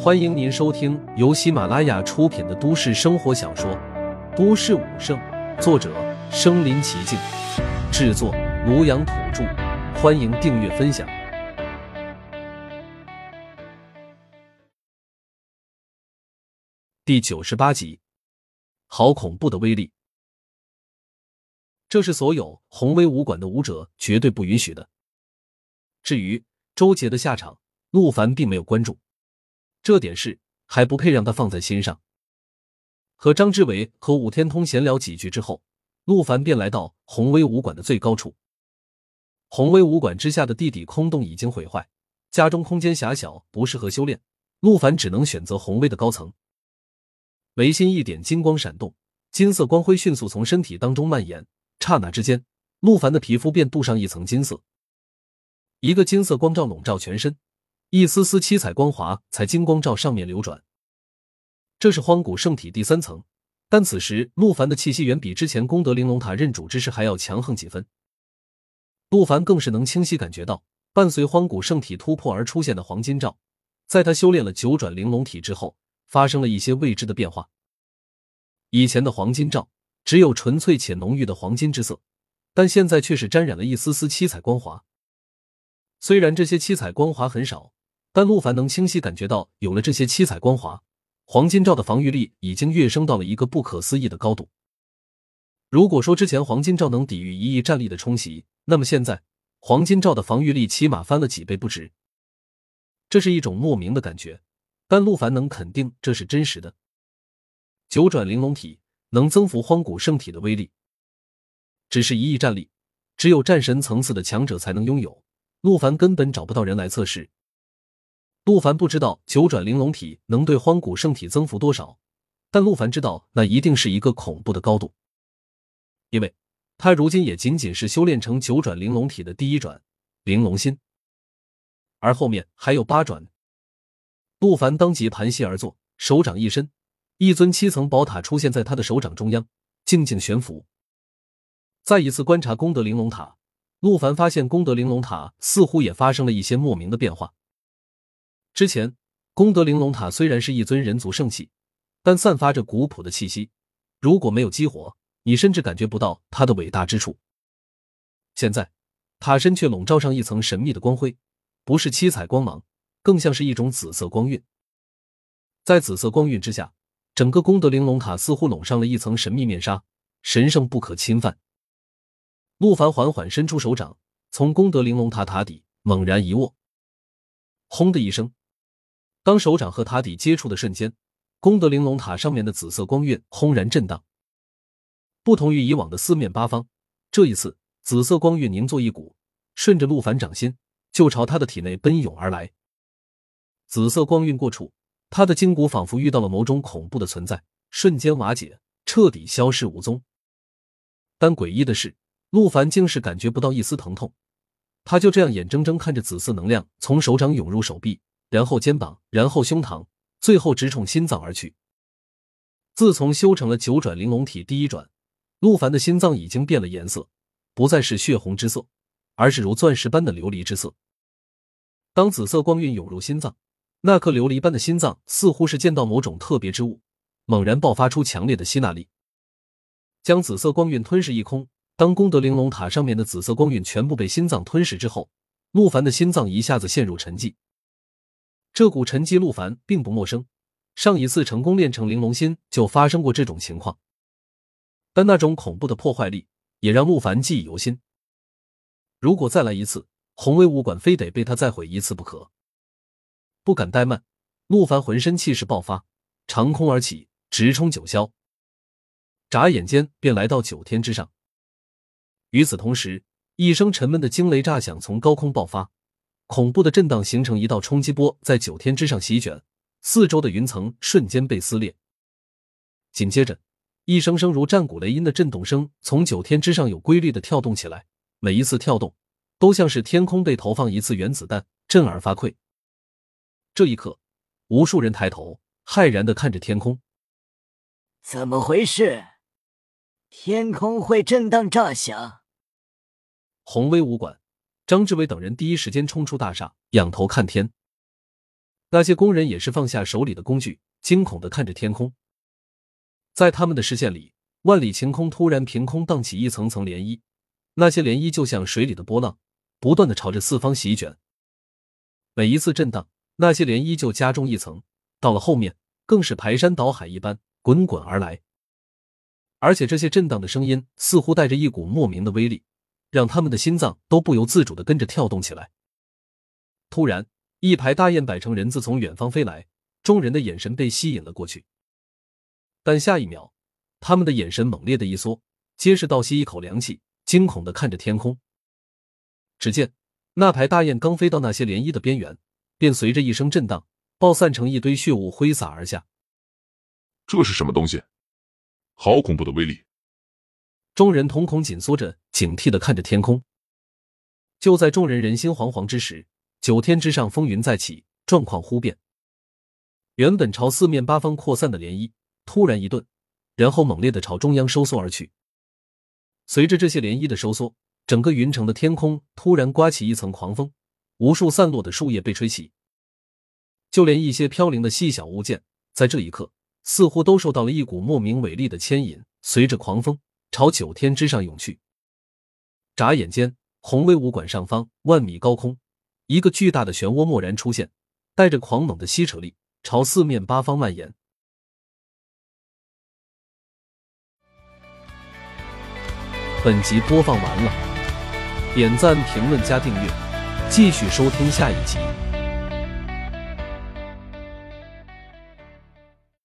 欢迎您收听由喜马拉雅出品的都市生活小说《都市武圣》，作者：身临其境，制作：庐阳土著。欢迎订阅分享。第九十八集，好恐怖的威力！这是所有红威武馆的武者绝对不允许的。至于周杰的下场，陆凡并没有关注。这点事还不配让他放在心上。和张志伟和武天通闲聊几句之后，陆凡便来到宏威武馆的最高处。宏威武馆之下的地底空洞已经毁坏，家中空间狭小，不适合修炼。陆凡只能选择宏威的高层。眉心一点金光闪动，金色光辉迅速从身体当中蔓延，刹那之间，陆凡的皮肤便镀上一层金色。一个金色光照笼罩全身。一丝丝七彩光华在金光罩上面流转。这是荒古圣体第三层，但此时陆凡的气息远比之前功德玲珑塔认主之时还要强横几分。陆凡更是能清晰感觉到，伴随荒古圣体突破而出现的黄金罩，在他修炼了九转玲珑体之后，发生了一些未知的变化。以前的黄金罩只有纯粹且浓郁的黄金之色，但现在却是沾染了一丝丝七彩光华。虽然这些七彩光华很少。但陆凡能清晰感觉到，有了这些七彩光华，黄金罩的防御力已经跃升到了一个不可思议的高度。如果说之前黄金罩能抵御一亿战力的冲袭，那么现在黄金罩的防御力起码翻了几倍不止。这是一种莫名的感觉，但陆凡能肯定这是真实的。九转玲珑体能增幅荒古圣体的威力，只是一亿战力，只有战神层次的强者才能拥有。陆凡根本找不到人来测试。陆凡不知道九转玲珑体能对荒古圣体增幅多少，但陆凡知道那一定是一个恐怖的高度，因为他如今也仅仅是修炼成九转玲珑体的第一转玲珑心，而后面还有八转。陆凡当即盘膝而坐，手掌一伸，一尊七层宝塔出现在他的手掌中央，静静悬浮。再一次观察功德玲珑塔，陆凡发现功德玲珑塔似乎也发生了一些莫名的变化。之前，功德玲珑塔虽然是一尊人族圣器，但散发着古朴的气息。如果没有激活，你甚至感觉不到它的伟大之处。现在，塔身却笼罩上一层神秘的光辉，不是七彩光芒，更像是一种紫色光晕。在紫色光晕之下，整个功德玲珑塔似乎笼上了一层神秘面纱，神圣不可侵犯。陆凡缓缓伸出手掌，从功德玲珑塔塔底猛然一握，轰的一声。当手掌和塔底接触的瞬间，功德玲珑塔上面的紫色光晕轰然震荡。不同于以往的四面八方，这一次紫色光晕凝作一股，顺着陆凡掌心就朝他的体内奔涌而来。紫色光晕过处，他的筋骨仿佛遇到了某种恐怖的存在，瞬间瓦解，彻底消失无踪。但诡异的是，陆凡竟是感觉不到一丝疼痛，他就这样眼睁睁看着紫色能量从手掌涌入手臂。然后肩膀，然后胸膛，最后直冲心脏而去。自从修成了九转玲珑体第一转，陆凡的心脏已经变了颜色，不再是血红之色，而是如钻石般的琉璃之色。当紫色光晕涌入心脏，那颗琉璃般的心脏似乎是见到某种特别之物，猛然爆发出强烈的吸纳力，将紫色光晕吞噬一空。当功德玲珑塔上面的紫色光晕全部被心脏吞噬之后，陆凡的心脏一下子陷入沉寂。这股沉寂，陆凡并不陌生。上一次成功练成玲珑心，就发生过这种情况。但那种恐怖的破坏力，也让陆凡记忆犹新。如果再来一次，红威武馆非得被他再毁一次不可。不敢怠慢，陆凡浑身气势爆发，长空而起，直冲九霄。眨眼间便来到九天之上。与此同时，一声沉闷的惊雷炸响从高空爆发。恐怖的震荡形成一道冲击波，在九天之上席卷，四周的云层瞬间被撕裂。紧接着，一声声如战鼓雷音的震动声从九天之上有规律的跳动起来，每一次跳动都像是天空被投放一次原子弹，震耳发聩。这一刻，无数人抬头，骇然的看着天空。怎么回事？天空会震荡炸响？宏威武馆。张志伟等人第一时间冲出大厦，仰头看天。那些工人也是放下手里的工具，惊恐的看着天空。在他们的视线里，万里晴空突然凭空荡起一层层涟漪，那些涟漪就像水里的波浪，不断的朝着四方席卷。每一次震荡，那些涟漪就加重一层，到了后面，更是排山倒海一般滚滚而来。而且这些震荡的声音似乎带着一股莫名的威力，让他们的心脏都不由自主的跟着跳动起来。突然，一排大雁摆成人字从远方飞来，众人的眼神被吸引了过去。但下一秒，他们的眼神猛烈的一缩，皆是倒吸一口凉气，惊恐的看着天空。只见那排大雁刚飞到那些涟漪的边缘，便随着一声震荡，爆散成一堆血雾，挥洒而下。这是什么东西？好恐怖的威力！众人瞳孔紧缩着，警惕的看着天空。就在众人人心惶惶之时，九天之上风云再起，状况忽变。原本朝四面八方扩散的涟漪突然一顿，然后猛烈的朝中央收缩而去。随着这些涟漪的收缩，整个云城的天空突然刮起一层狂风，无数散落的树叶被吹起，就连一些飘零的细小物件，在这一刻。似乎都受到了一股莫名伟力的牵引，随着狂风朝九天之上涌去。眨眼间，红威武馆上方万米高空，一个巨大的漩涡蓦然出现，带着狂猛的吸扯力，朝四面八方蔓延。本集播放完了，点赞、评论、加订阅，继续收听下一集。